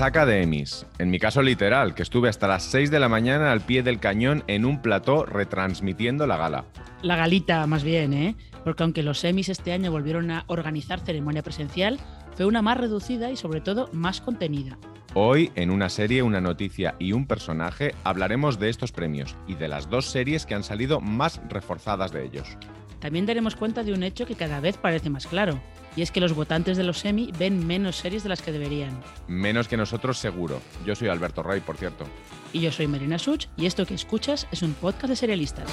Resaca de Emmys. En mi caso literal, que estuve hasta las 6 de la mañana al pie del cañón en un plató retransmitiendo la gala. La galita, más bien, ¿eh? Porque aunque los Emmys este año volvieron a organizar ceremonia presencial, fue una más reducida y sobre todo más contenida. Hoy, en una serie, una noticia y un personaje, hablaremos de estos premios y de las dos series que han salido más reforzadas de ellos. También daremos cuenta de un hecho que cada vez parece más claro, y es que los votantes de los Emmy ven menos series de las que deberían. Menos que nosotros seguro. Yo soy Alberto Rey, por cierto. Y yo soy Marina Such, y esto que escuchas es un podcast de serialistas.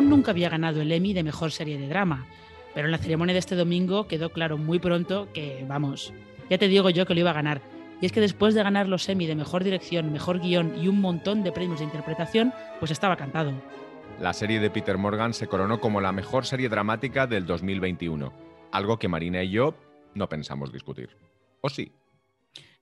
Nunca había ganado el Emmy de Mejor Serie de Drama, pero en la ceremonia de este domingo quedó claro muy pronto que, vamos, ya te digo yo que lo iba a ganar. Y es que después de ganar los Emmy de Mejor Dirección, Mejor Guión y un montón de premios de interpretación, pues estaba cantado. La serie de Peter Morgan se coronó como la mejor serie dramática del 2021, algo que Marina y yo no pensamos discutir. ¿O sí?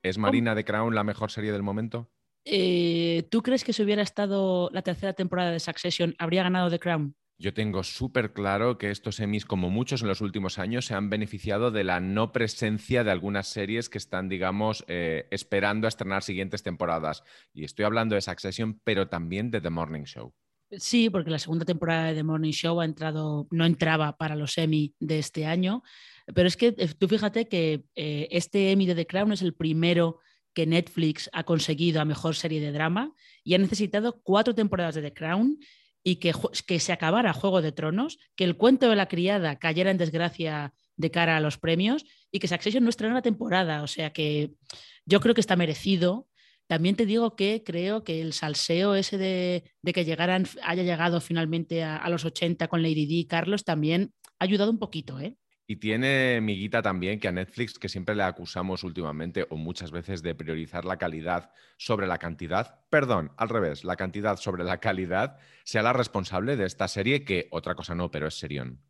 ¿Es Marina de Crown la mejor serie del momento? Eh, ¿Tú crees que si hubiera estado la tercera temporada de Succession, habría ganado The Crown? Yo tengo súper claro que estos Emmys, como muchos en los últimos años, se han beneficiado de la no presencia de algunas series que están, digamos, eh, esperando a estrenar siguientes temporadas. Y estoy hablando de Succession, pero también de The Morning Show. Sí, porque la segunda temporada de The Morning Show ha entrado, no entraba para los Emmy de este año. Pero es que eh, tú fíjate que eh, este Emmy de The Crown es el primero que Netflix ha conseguido a mejor serie de drama y ha necesitado cuatro temporadas de The Crown y que, que se acabara Juego de Tronos, que el cuento de la criada cayera en desgracia de cara a los premios y que Succession no estrenó la temporada. O sea que yo creo que está merecido. También te digo que creo que el salseo ese de, que llegaran, haya llegado finalmente a, a, los 80 con Lady D y Carlos también ha ayudado un poquito, ¿eh? Y tiene miguita también que a Netflix, que siempre le acusamos últimamente o muchas veces de priorizar la calidad sobre la cantidad, perdón, al revés, la cantidad sobre la calidad, sea la responsable de esta serie, que otra cosa no, pero es serión.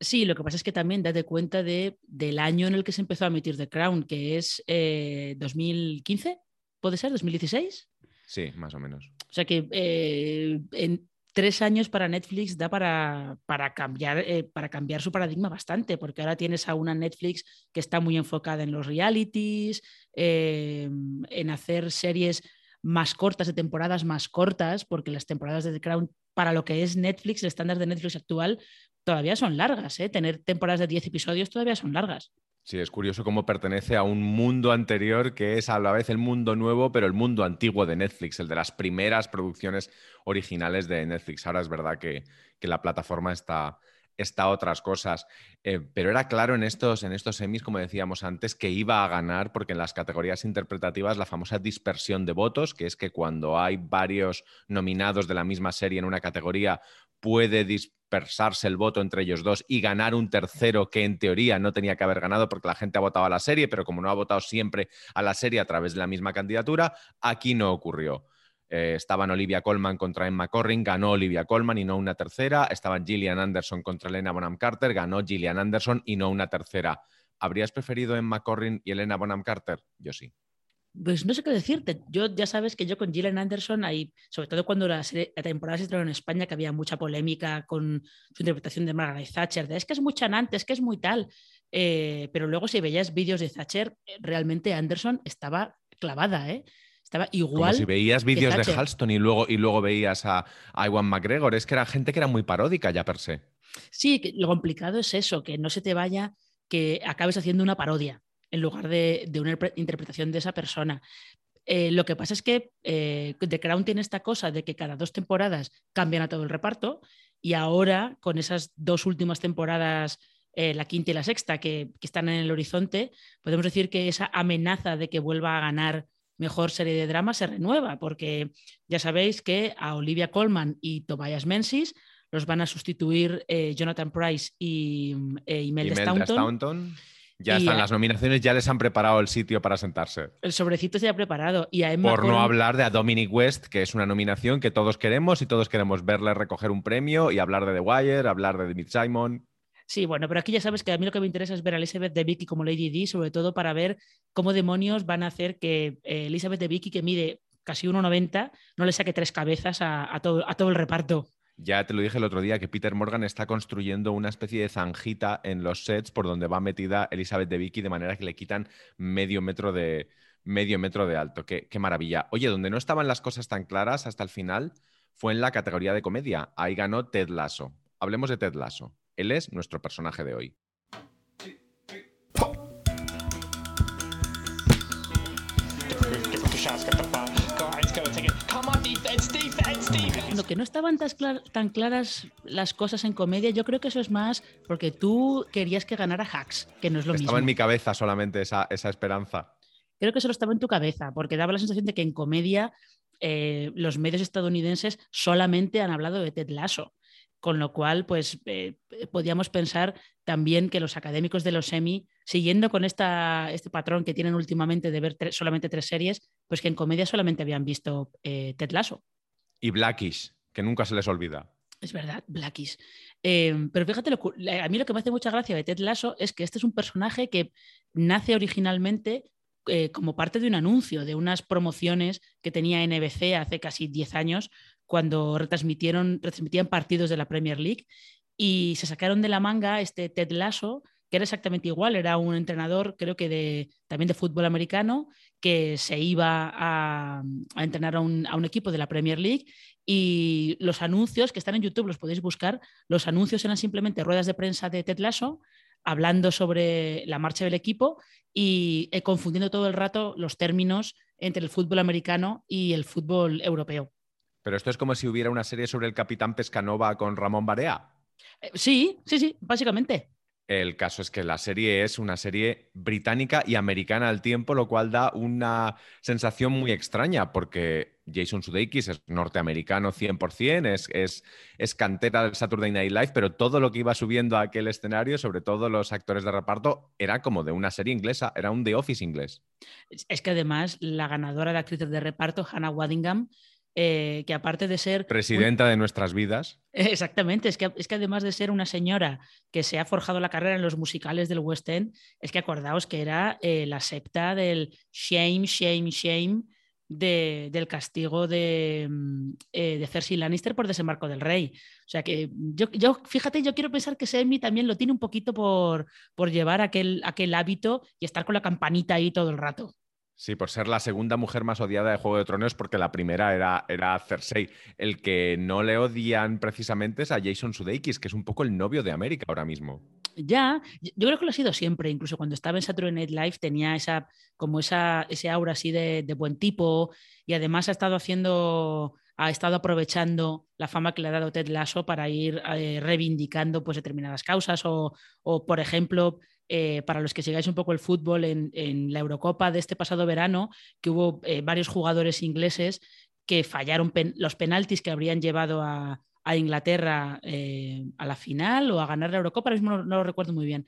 Sí, lo que pasa es que también date cuenta de, del año en el que se empezó a emitir The Crown, que es 2015, eh, ¿puede ser? ¿2016? Sí, más o menos. O sea que eh, en, tres años para Netflix da para, para cambiar, eh, para cambiar su paradigma bastante, porque ahora tienes a una Netflix que está muy enfocada en los realities, eh, en hacer series más cortas, de temporadas más cortas, porque las temporadas de The Crown, para lo que es Netflix, el estándar de Netflix actual, todavía son largas. ¿eh? Tener temporadas de 10 episodios todavía son largas. Sí, es curioso cómo pertenece a un mundo anterior que es a la vez el mundo nuevo, pero el mundo antiguo de Netflix, el de las primeras producciones originales de Netflix. Ahora es verdad que, la plataforma está, está a otras cosas. Eh, pero era claro en estos, en estos semis, como decíamos antes, que iba a ganar, porque en las categorías interpretativas la famosa dispersión de votos, que es que cuando hay varios nominados de la misma serie en una categoría, puede dispersarse el voto entre ellos dos y ganar un tercero que en teoría no tenía que haber ganado porque la gente ha votado a la serie, pero como no ha votado siempre a la serie a través de la misma candidatura, aquí no ocurrió. Eh, estaban Olivia Colman contra Emma Corrin, ganó Olivia Colman y no una tercera. Estaban Gillian Anderson contra Elena Bonham Carter, ganó Gillian Anderson y no una tercera. ¿Habrías preferido Emma Corrin y Elena Bonham Carter? Yo sí. Pues no sé qué decirte. Yo ya sabes que yo con Gillian Anderson, ahí, sobre todo cuando la, temporada se estrenó en España, que había mucha polémica con su interpretación de Margaret Thatcher, de es que es muy chanante, es que es muy tal. Eh, pero luego si veías vídeos de Thatcher, realmente Anderson estaba clavada, ¿eh? Estaba igual. Como si veías vídeos de Halston y luego, y luego veías a, a Iwan McGregor. Es que era gente que era muy paródica ya per se. Sí, lo complicado es eso, que no se te vaya, que acabes haciendo una parodia en lugar de, una interpretación de esa persona. Eh, lo que pasa es que eh, The Crown tiene esta cosa de que cada dos temporadas cambian a todo el reparto y ahora con esas dos últimas temporadas, eh, la quinta y la sexta, que, están en el horizonte, podemos decir que esa amenaza de que vuelva a ganar mejor serie de drama se renueva, porque ya sabéis que a Olivia Colman y Tobias Menzies los van a sustituir Jonathan Price y, Imelda, Staunton Ya están las nominaciones, ya les han preparado el sitio para sentarse. El sobrecito se ha preparado. Y a Por no hablar de a Dominic West, que es una nominación que todos queremos y todos queremos verle recoger un premio y hablar de The Wire, hablar de David Simon. Sí, bueno, pero aquí ya sabes que a mí lo que me interesa es ver a Elizabeth de Vicky como Lady D, sobre todo para ver cómo demonios van a hacer que eh, Elizabeth de Vicky, que mide casi 1,90, no le saque tres cabezas a, todo, a todo el reparto. Ya te lo dije el otro día que Peter Morgan está construyendo una especie de zanjita en los sets por donde va metida Elizabeth de Vicky de manera que le quitan medio metro de, medio metro de alto. Qué, qué, maravilla. Oye, donde no estaban las cosas tan claras hasta el final fue en la categoría de comedia. Ahí ganó Ted Lasso. Hablemos de Ted Lasso. Él es nuestro personaje de hoy. Lo que no estaban tan, claras las cosas en comedia, yo creo que eso es más porque tú querías que ganara Hacks, que no es lo mismo. Estaba en mi cabeza solamente esa, esperanza. Creo que solo estaba en tu cabeza, porque daba la sensación de que en comedia eh, los medios estadounidenses solamente han hablado de Ted Lasso con lo cual, pues eh, podíamos pensar también que los académicos de los semi, siguiendo con esta, este patrón que tienen últimamente de ver solamente tres series, pues que en comedia solamente habían visto eh, Ted Lasso. Y Blackish, que nunca se les olvida. Es verdad, Blackish. Eh, pero fíjate, a mí lo que me hace mucha gracia de Ted Lasso es que este es un personaje que nace originalmente como parte de un anuncio, de unas promociones que tenía NBC hace casi 10 años, cuando retransmitieron, retransmitían partidos de la Premier League y se sacaron de la manga este Ted Lasso, que era exactamente igual, era un entrenador, creo que de, también de fútbol americano, que se iba a, entrenar a un, a un, equipo de la Premier League y los anuncios que están en YouTube, los podéis buscar, los anuncios eran simplemente ruedas de prensa de Ted Lasso hablando sobre la marcha del equipo y eh, confundiendo todo el rato los términos entre el fútbol americano y el fútbol europeo. Pero esto es como si hubiera una serie sobre el capitán Pescanova con Ramón Barea. Eh, sí, sí, sí, básicamente. El caso es que la serie es una serie británica y americana al tiempo, lo cual da una sensación muy extraña, porque Jason Sudeikis es norteamericano 100%, es, es, es cantera del Saturday Night Live, pero todo lo que iba subiendo a aquel escenario, sobre todo los actores de reparto, era como de una serie inglesa, era un The Office inglés. Es que además la ganadora de actriz de reparto, Hannah Waddingham, eh, que aparte de ser... Presidenta de nuestras vidas. Exactamente, es que, es que además de ser una señora que se ha forjado la carrera en los musicales del West End, es que acordaos que era eh, la septa del shame, shame, shame del castigo de, mm, eh, de Cersei Lannister por desembarco del rey. O sea que yo, yo, fíjate, yo quiero pensar que Semi también lo tiene un poquito por, por llevar aquel, aquel hábito y estar con la campanita ahí todo el rato. Sí, por ser la segunda mujer más odiada de Juego de Tronos, porque la primera era, era Cersei. El que no le odian precisamente es a Jason Sudeikis, que es un poco el novio de América ahora mismo. Ya, yo creo que lo ha sido siempre, incluso cuando estaba en Saturday Night Live tenía esa, como esa, ese aura así de, buen tipo y además ha estado haciendo, ha estado aprovechando la fama que le ha dado Ted Lasso para ir eh, reivindicando pues, determinadas causas o, o, por ejemplo, eh, para los que sigáis un poco el fútbol, en, la Eurocopa de este pasado verano, que hubo eh, varios jugadores ingleses que fallaron los penaltis que habrían llevado a, Inglaterra eh, a la final o a ganar la Eurocopa, ahora mismo no, lo recuerdo muy bien.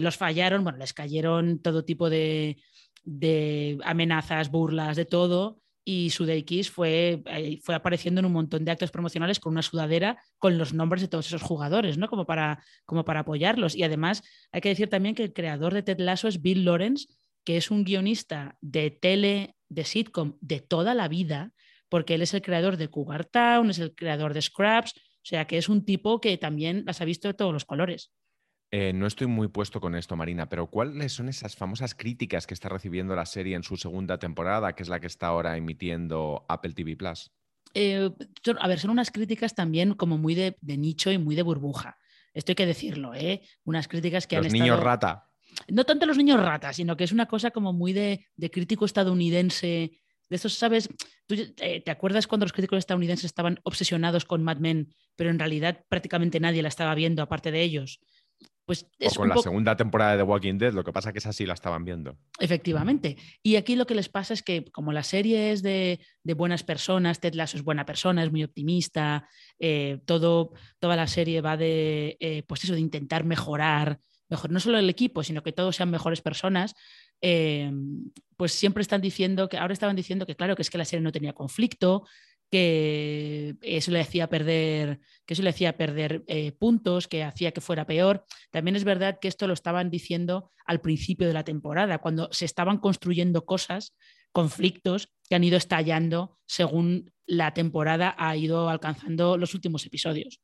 los fallaron, bueno, les cayeron todo tipo de, de amenazas, burlas, de todo y Sudeikis fue, eh, fue apareciendo en un montón de actos promocionales con una sudadera con los nombres de todos esos jugadores, ¿no? Como para, como para apoyarlos. Y además hay que decir también que el creador de Ted Lasso es Bill Lawrence, que es un guionista de tele, de sitcom de toda la vida, porque él es el creador de Cougar Town, es el creador de Scraps, o sea que es un tipo que también las ha visto de todos los colores. Eh, no estoy muy puesto con esto, Marina, pero ¿cuáles son esas famosas críticas que está recibiendo la serie en su segunda temporada, que es la que está ahora emitiendo Apple TV Plus? Eh, a ver, son unas críticas también como muy de, nicho y muy de burbuja. Esto hay que decirlo, ¿eh? Unas críticas que los han niños rata. No tanto los niños rata, sino que es una cosa como muy de, crítico estadounidense. De estos, ¿sabes? ¿Tú, eh, ¿Te acuerdas cuando los críticos estadounidenses estaban obsesionados con Mad Men, pero en realidad prácticamente nadie la estaba viendo aparte de ellos? Pues o con la segunda temporada de The Walking Dead, lo que pasa es que esa sí la estaban viendo. Efectivamente. Y aquí lo que les pasa es que como la serie es de, buenas personas, Ted Lasso es buena persona, es muy optimista, eh, todo, toda la serie va de, eh, pues eso, de intentar mejorar mejor, no solo el equipo, sino que todos sean mejores personas, eh, pues siempre están diciendo que, ahora estaban diciendo que claro, que es que la serie no tenía conflicto, que eso le hacía perder, que eso le hacía perder eh, puntos, que hacía que fuera peor. También es verdad que esto lo estaban diciendo al principio de la temporada, cuando se estaban construyendo cosas, conflictos que han ido estallando según la temporada ha ido alcanzando los últimos episodios.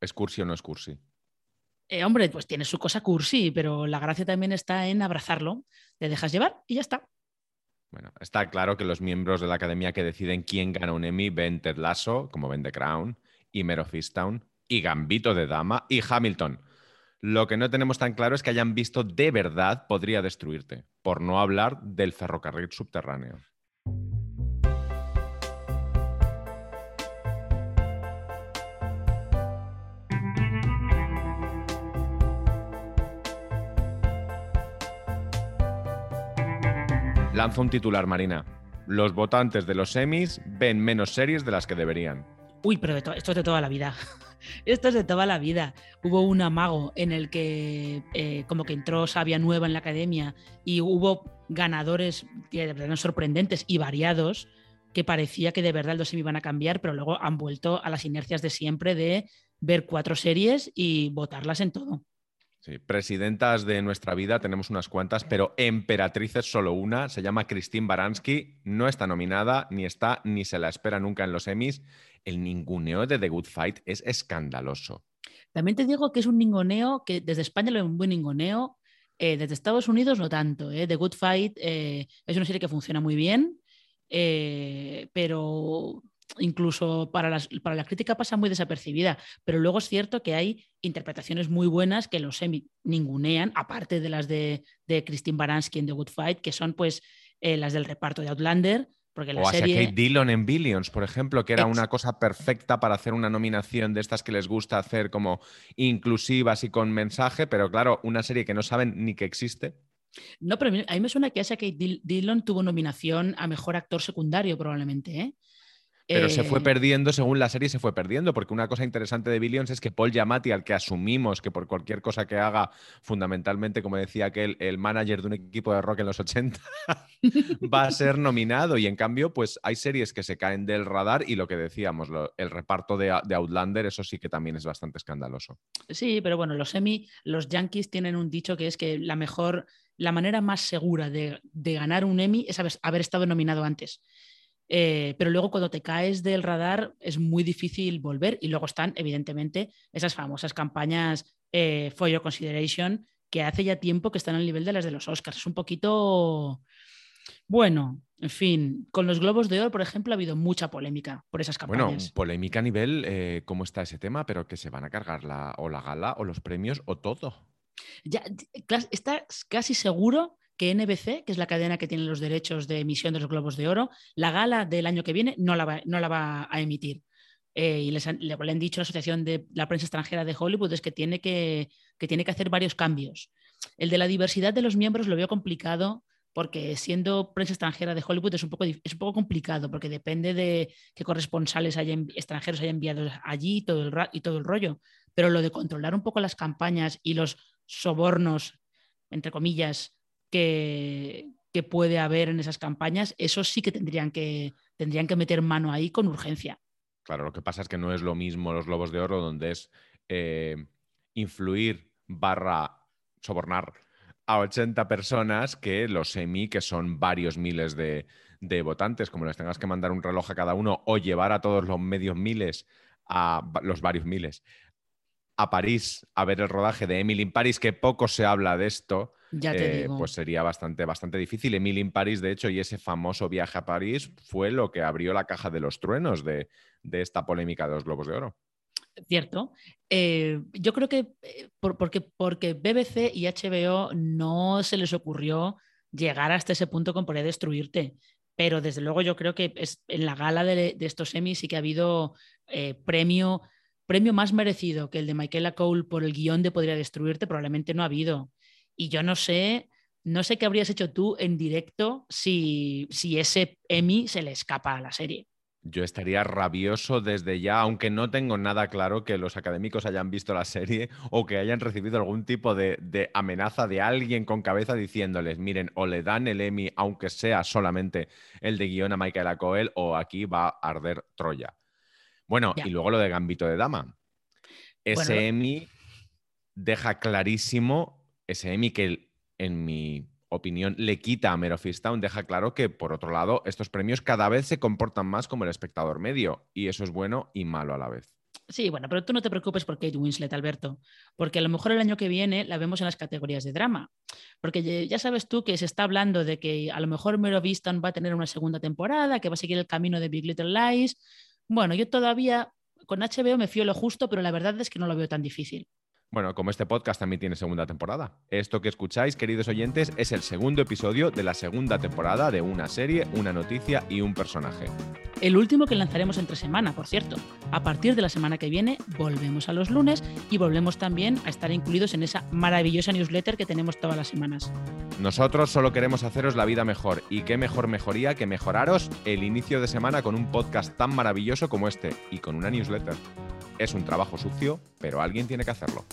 ¿Es cursi o no es cursi? Eh, hombre, pues tiene su cosa cursi, pero la gracia también está en abrazarlo, te dejas llevar y ya está. Bueno, está claro que los miembros de la academia que deciden quién gana un Emmy ven Ted Lasso, como ven The Crown, y Mero Fistown, y Gambito de Dama, y Hamilton. Lo que no tenemos tan claro es que hayan visto de verdad podría destruirte, por no hablar del ferrocarril subterráneo. Lanza un titular, Marina. Los votantes de los semis ven menos series de las que deberían. Uy, pero esto es de toda la vida. esto es de toda la vida. Hubo un amago en el que eh, como que entró sabia nueva en la academia y hubo ganadores de verdad sorprendentes y variados que parecía que de verdad los semi iban a cambiar, pero luego han vuelto a las inercias de siempre de ver cuatro series y votarlas en todo. Sí, presidentas de nuestra vida tenemos unas cuantas, pero emperatrices solo una. Se llama Christine Baranski. No está nominada, ni está, ni se la espera nunca en los Emmys. El ninguneo de The Good Fight es escandaloso. También te digo que es un ninguneo que desde España lo es un buen ninguneo, eh, desde Estados Unidos no tanto. Eh. The Good Fight eh, es una serie que funciona muy bien, pero incluso para, para la crítica pasa muy desapercibida, pero luego es cierto que hay interpretaciones muy buenas que los semi ningunean, aparte de las de, de Christine Baranski en The Good Fight, que son pues eh, las del reparto de Outlander. Porque la o serie... Kate Dillon en Billions, por ejemplo, que era una cosa perfecta para hacer una nominación de estas que les gusta hacer como inclusivas y con mensaje, pero claro, una serie que no saben ni que existe. No, pero a mí me suena que esa Kate Dillon tuvo nominación a mejor actor secundario, probablemente. ¿eh? Pero se fue Eh, perdiendo según la serie, se fue perdiendo, porque una cosa interesante de Billions es que Paul Giamatti, al que asumimos que por cualquier cosa que haga, fundamentalmente, como decía aquel, el manager de un equipo de rock en los 80, va a ser nominado. Y en cambio, pues hay series que se caen del radar y lo que decíamos, lo- el reparto de, de Outlander, eso sí que también es bastante escandaloso. Sí, pero bueno, los semi, los Yankees tienen un dicho que es que la mejor, la manera más segura de, de ganar un Emmy es haber, haber estado nominado antes. Eh, pero luego cuando te caes del radar es muy difícil volver y luego están evidentemente esas famosas campañas eh, for your consideration que hace ya tiempo que están al nivel de las de los Oscars. Es un poquito, bueno, en fin, con los Globos de Oro, por ejemplo, ha habido mucha polémica por esas Bueno, campañas. polémica a nivel, eh, ¿cómo está ese tema? Pero que se van a cargar la, o la gala o los premios o todo. Ya, está casi seguro que NBC, que es la cadena que tiene los derechos de emisión de los Globos de Oro, la gala del año que viene no la va, no la va a emitir. Eh, y les han, le, han dicho a la Asociación de la Prensa Extranjera de Hollywood es que tiene que, que tiene que hacer varios cambios. El de la diversidad de los miembros lo veo complicado porque siendo prensa extranjera de Hollywood es un poco, es un poco complicado porque depende de qué corresponsales extranjeros haya enviado allí todo, el, y todo el rollo. Pero lo de controlar un poco las campañas y los sobornos, entre comillas, que, puede haber en esas campañas, eso sí que tendrían que, tendrían que meter mano ahí con urgencia. Claro, lo que pasa es que no es lo mismo los Globos de Oro, donde es eh, influir barra sobornar a 80 personas que los semi, que son varios miles de, de votantes, como les tengas que mandar un reloj a cada uno o llevar a todos los medios miles, a los varios miles, a París a ver el rodaje de Emily in Paris, que poco se habla de esto, Ya te eh, digo. pues sería bastante, bastante difícil. Emily in Paris, de hecho, y ese famoso viaje a París fue lo que abrió la caja de los truenos de, de esta polémica de los Globos de Oro. Cierto. Eh, yo creo que eh, por- porque, porque BBC y HBO no se les ocurrió llegar hasta ese punto con poder destruirte. Pero desde luego yo creo que es, en la gala de, de estos Emmys sí que ha habido eh, premio, premio más merecido que el de Michaela Cole por el guion de Podría Destruirte, probablemente no ha habido. Y yo no sé, no sé qué habrías hecho tú en directo si, si ese Emmy se le escapa a la serie. Yo estaría rabioso desde ya, aunque no tengo nada claro que los académicos hayan visto la serie o que hayan recibido algún tipo de, de, amenaza de alguien con cabeza diciéndoles, miren, o le dan el Emmy, aunque sea solamente el de guion a Michaela Coel, o aquí va a arder Troya. Bueno, Ya. y luego lo de Gambito de Dama. Ese Bueno, Emmy deja clarísimo, ese Emmy que en mi opinión le quita a Mare of Easttown, deja claro que por otro lado estos premios cada vez se comportan más como el espectador medio y eso es bueno y malo a la vez. Sí, bueno, pero tú no te preocupes por Kate Winslet, Alberto, porque a lo mejor el año que viene la vemos en las categorías de drama. Porque ya sabes tú que se está hablando de que a lo mejor Mare of Easttown va a tener una segunda temporada, que va a seguir el camino de Big Little Lies. Bueno, yo todavía con HBO me fío lo justo, pero la verdad es que no lo veo tan difícil. Bueno, como este podcast también tiene segunda temporada. Esto que escucháis, queridos oyentes, es el segundo episodio de la segunda temporada de una serie, una noticia y un personaje. El último que lanzaremos entre semana, por cierto. A partir de la semana que viene volvemos a los lunes y volvemos también a estar incluidos en esa maravillosa newsletter que tenemos todas las semanas. Nosotros solo queremos haceros la vida mejor y qué mejor mejoría que mejoraros el inicio de semana con un podcast tan maravilloso como este y con una newsletter. Es un trabajo sucio, pero alguien tiene que hacerlo.